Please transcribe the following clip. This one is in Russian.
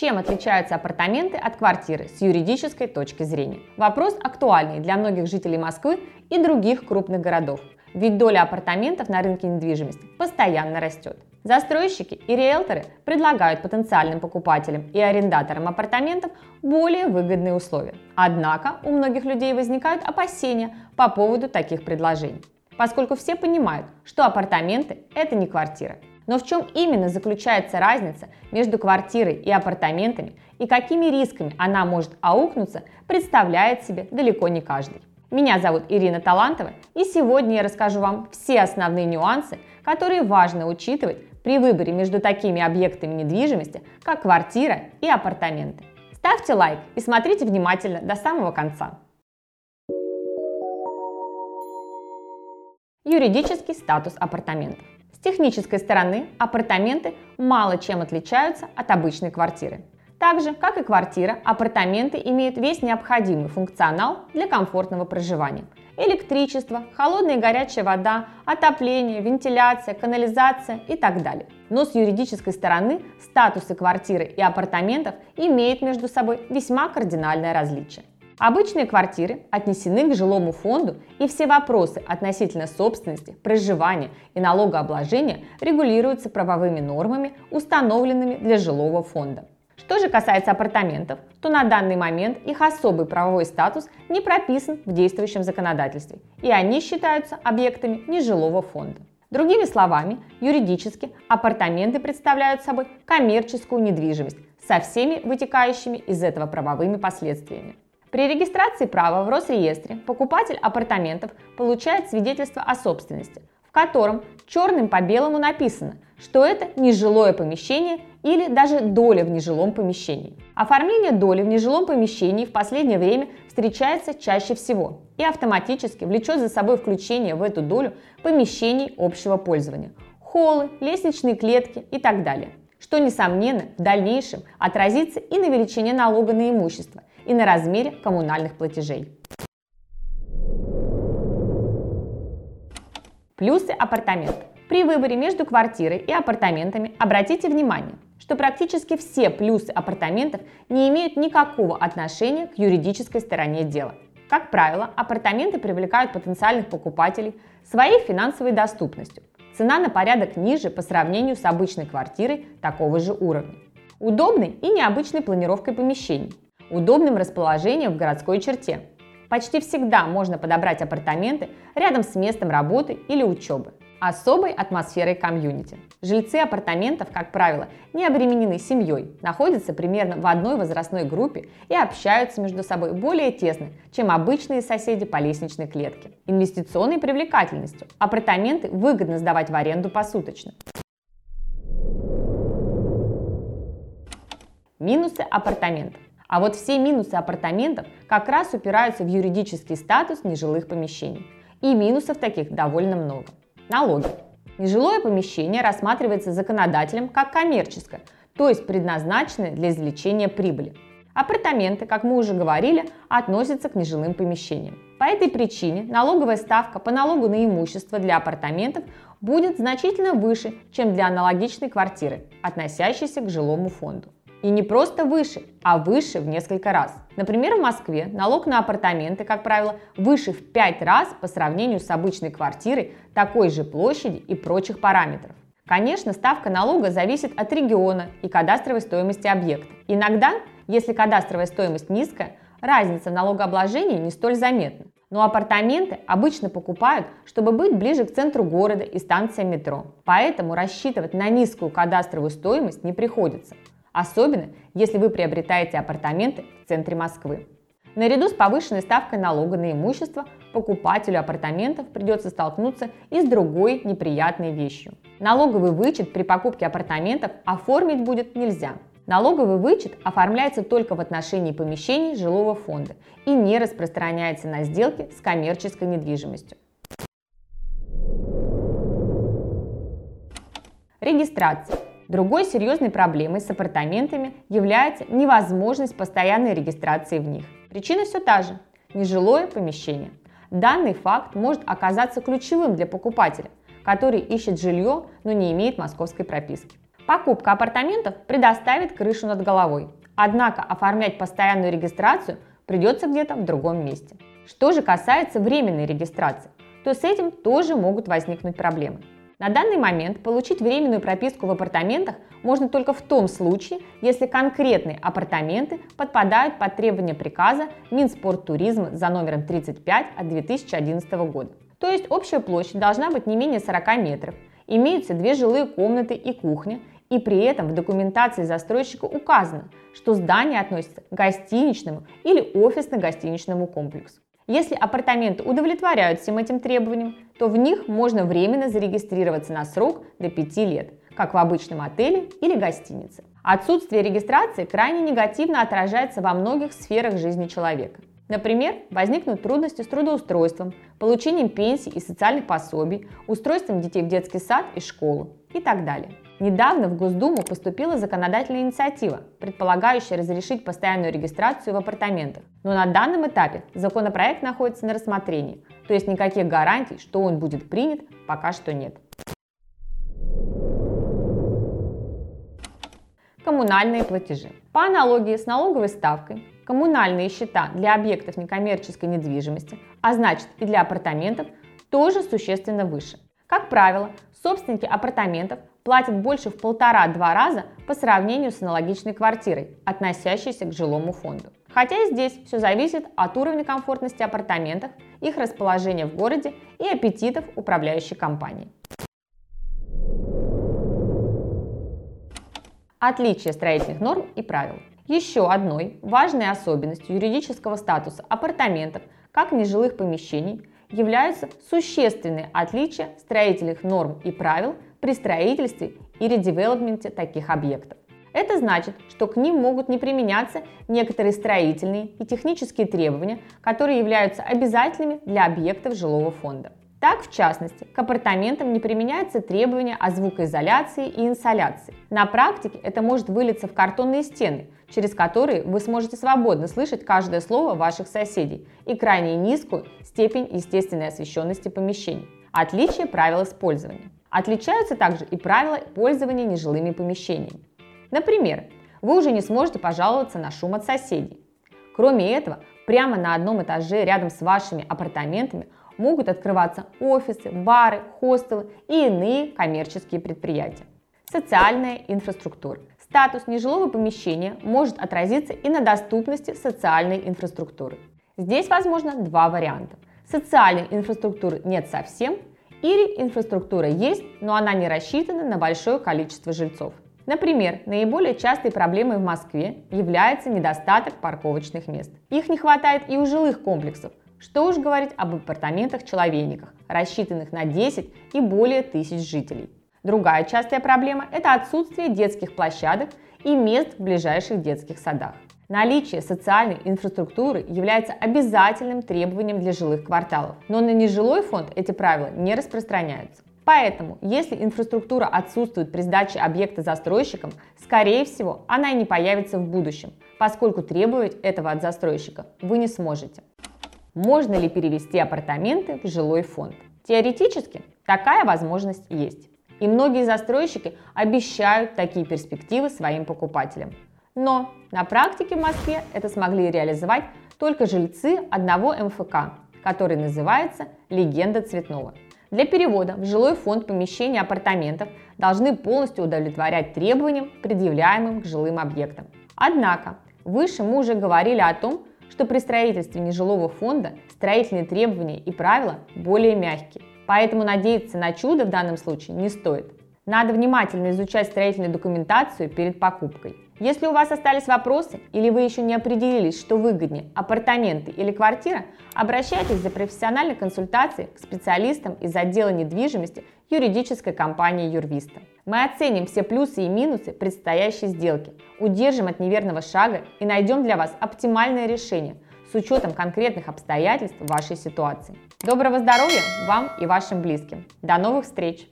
Чем отличаются апартаменты от квартиры с юридической точки зрения? Вопрос актуальный для многих жителей Москвы и других крупных городов, ведь доля апартаментов на рынке недвижимости постоянно растет. Застройщики и риэлторы предлагают потенциальным покупателям и арендаторам апартаментов более выгодные условия. Однако у многих людей возникают опасения по поводу таких предложений, поскольку все понимают, что апартаменты – это не квартира. Но в чем именно заключается разница между квартирой и апартаментами и какими рисками она может аукнуться, представляет себе далеко не каждый. Меня зовут Ирина Талантова, и сегодня я расскажу вам все основные нюансы, которые важно учитывать при выборе между такими объектами недвижимости, как квартира и апартаменты. Ставьте лайк и смотрите внимательно до самого конца. Юридический статус апартаментов. С технической стороны апартаменты мало чем отличаются от обычной квартиры. Так же, как и квартира, апартаменты имеют весь необходимый функционал для комфортного проживания. Электричество, холодная и горячая вода, отопление, вентиляция, канализация и так далее. Но с юридической стороны статусы квартиры и апартаментов имеют между собой весьма кардинальное различие. Обычные квартиры отнесены к жилому фонду, и все вопросы относительно собственности, проживания и налогообложения регулируются правовыми нормами, установленными для жилого фонда. Что же касается апартаментов, то на данный момент их особый правовой статус не прописан в действующем законодательстве, и они считаются объектами нежилого фонда. Другими словами, юридически апартаменты представляют собой коммерческую недвижимость со всеми вытекающими из этого правовыми последствиями. При регистрации права в Росреестре покупатель апартаментов получает свидетельство о собственности, в котором черным по белому написано, что это нежилое помещение или даже доля в нежилом помещении. Оформление доли в нежилом помещении в последнее время встречается чаще всего и автоматически влечет за собой включение в эту долю помещений общего пользования – холлы, лестничные клетки и так далее что, несомненно, в дальнейшем отразится и на величине налога на имущество, и на размере коммунальных платежей. Плюсы апартамента. При выборе между квартирой и апартаментами обратите внимание, что практически все плюсы апартаментов не имеют никакого отношения к юридической стороне дела. Как правило, апартаменты привлекают потенциальных покупателей своей финансовой доступностью. Цена на порядок ниже по сравнению с обычной квартирой такого же уровня. Удобной и необычной планировкой помещений – удобным расположением в городской черте. Почти всегда можно подобрать апартаменты рядом с местом работы или учебы. Особой атмосферой комьюнити. Жильцы апартаментов, как правило, не обременены семьей, находятся примерно в одной возрастной группе и общаются между собой более тесно, чем обычные соседи по лестничной клетке. Инвестиционной привлекательностью. Апартаменты выгодно сдавать в аренду посуточно. Минусы апартаментов. А вот все минусы апартаментов как раз упираются в юридический статус нежилых помещений. И минусов таких довольно много. Налоги. Нежилое помещение рассматривается законодателем как коммерческое, то есть предназначенное для извлечения прибыли. Апартаменты, как мы уже говорили, относятся к нежилым помещениям. По этой причине налоговая ставка по налогу на имущество для апартаментов будет значительно выше, чем для аналогичной квартиры, относящейся к жилому фонду. И не просто выше, а выше в несколько раз. Например, в Москве налог на апартаменты, как правило, выше в 5 раз по сравнению с обычной квартирой такой же площади и прочих параметров. Конечно, ставка налога зависит от региона и кадастровой стоимости объекта. Иногда, если кадастровая стоимость низкая, разница в налогообложении не столь заметна. Но апартаменты обычно покупают, чтобы быть ближе к центру города и станциям метро. Поэтому рассчитывать на низкую кадастровую стоимость не приходится особенно если вы приобретаете апартаменты в центре Москвы. Наряду с повышенной ставкой налога на имущество покупателю апартаментов придется столкнуться и с другой неприятной вещью. Налоговый вычет при покупке апартаментов оформить будет нельзя. Налоговый вычет оформляется только в отношении помещений жилого фонда и не распространяется на сделки с коммерческой недвижимостью. Регистрация. Другой серьезной проблемой с апартаментами является невозможность постоянной регистрации в них. Причина все та же – нежилое помещение. Данный факт может оказаться ключевым для покупателя, который ищет жилье, но не имеет московской прописки. Покупка апартаментов предоставит крышу над головой, однако оформлять постоянную регистрацию придется где-то в другом месте. Что же касается временной регистрации, то с этим тоже могут возникнуть проблемы. На данный момент получить временную прописку в апартаментах можно только в том случае, если конкретные апартаменты подпадают под требования приказа Минспорттуризма за номером 35 от 2011 года. То есть общая площадь должна быть не менее 40 метров, имеются две жилые комнаты и кухня, и при этом в документации застройщика указано, что здание относится к гостиничному или офисно-гостиничному комплексу. Если апартаменты удовлетворяют всем этим требованиям, то в них можно временно зарегистрироваться на срок до 5 лет, как в обычном отеле или гостинице. Отсутствие регистрации крайне негативно отражается во многих сферах жизни человека. Например, возникнут трудности с трудоустройством, получением пенсий и социальных пособий, устройством детей в детский сад и школу и так далее. Недавно в Госдуму поступила законодательная инициатива, предполагающая разрешить постоянную регистрацию в апартаментах. Но на данном этапе законопроект находится на рассмотрении, то есть никаких гарантий, что он будет принят, пока что нет. Коммунальные платежи. По аналогии с налоговой ставкой, коммунальные счета для объектов некоммерческой недвижимости, а значит и для апартаментов, тоже существенно выше. Как правило, собственники апартаментов платят больше в полтора-два раза по сравнению с аналогичной квартирой, относящейся к жилому фонду. Хотя и здесь все зависит от уровня комфортности апартаментов, их расположения в городе и аппетитов управляющей компании. Отличие строительных норм и правил. Еще одной важной особенностью юридического статуса апартаментов, как нежилых помещений, являются существенные отличия строительных норм и правил при строительстве и редевелопменте таких объектов. Это значит, что к ним могут не применяться некоторые строительные и технические требования, которые являются обязательными для объектов жилого фонда. Так, в частности, к апартаментам не применяются требования о звукоизоляции и инсоляции. На практике это может вылиться в картонные стены, через которые вы сможете свободно слышать каждое слово ваших соседей и крайне низкую степень естественной освещенности помещений. Отличие правил использования. Отличаются также и правила пользования нежилыми помещениями. Например, вы уже не сможете пожаловаться на шум от соседей. Кроме этого, прямо на одном этаже рядом с вашими апартаментами могут открываться офисы, бары, хостелы и иные коммерческие предприятия. Социальная инфраструктура. Статус нежилого помещения может отразиться и на доступности социальной инфраструктуры. Здесь возможно два варианта. Социальной инфраструктуры нет совсем, или инфраструктура есть, но она не рассчитана на большое количество жильцов. Например, наиболее частой проблемой в Москве является недостаток парковочных мест. Их не хватает и у жилых комплексов, что уж говорить об апартаментах-человейниках, рассчитанных на 10 и более тысяч жителей. Другая частая проблема – это отсутствие детских площадок и мест в ближайших детских садах. Наличие социальной инфраструктуры является обязательным требованием для жилых кварталов, но на нежилой фонд эти правила не распространяются. Поэтому, если инфраструктура отсутствует при сдаче объекта застройщиком, скорее всего, она и не появится в будущем, поскольку требовать этого от застройщика вы не сможете. Можно ли перевести апартаменты в жилой фонд? Теоретически такая возможность есть. И многие застройщики обещают такие перспективы своим покупателям. Но на практике в Москве это смогли реализовать только жильцы одного МФК, который называется «Легенда Цветного». Для перевода в жилой фонд помещения апартаментов должны полностью удовлетворять требованиям, предъявляемым к жилым объектам. Однако, выше мы уже говорили о том, что при строительстве нежилого фонда строительные требования и правила более мягкие. Поэтому надеяться на чудо в данном случае не стоит. Надо внимательно изучать строительную документацию перед покупкой. Если у вас остались вопросы или вы еще не определились, что выгоднее – апартаменты или квартира, обращайтесь за профессиональной консультацией к специалистам из отдела недвижимости юридической компании Юрвиста. Мы оценим все плюсы и минусы предстоящей сделки, удержим от неверного шага и найдем для вас оптимальное решение с учетом конкретных обстоятельств вашей ситуации. Доброго здоровья вам и вашим близким. До новых встреч!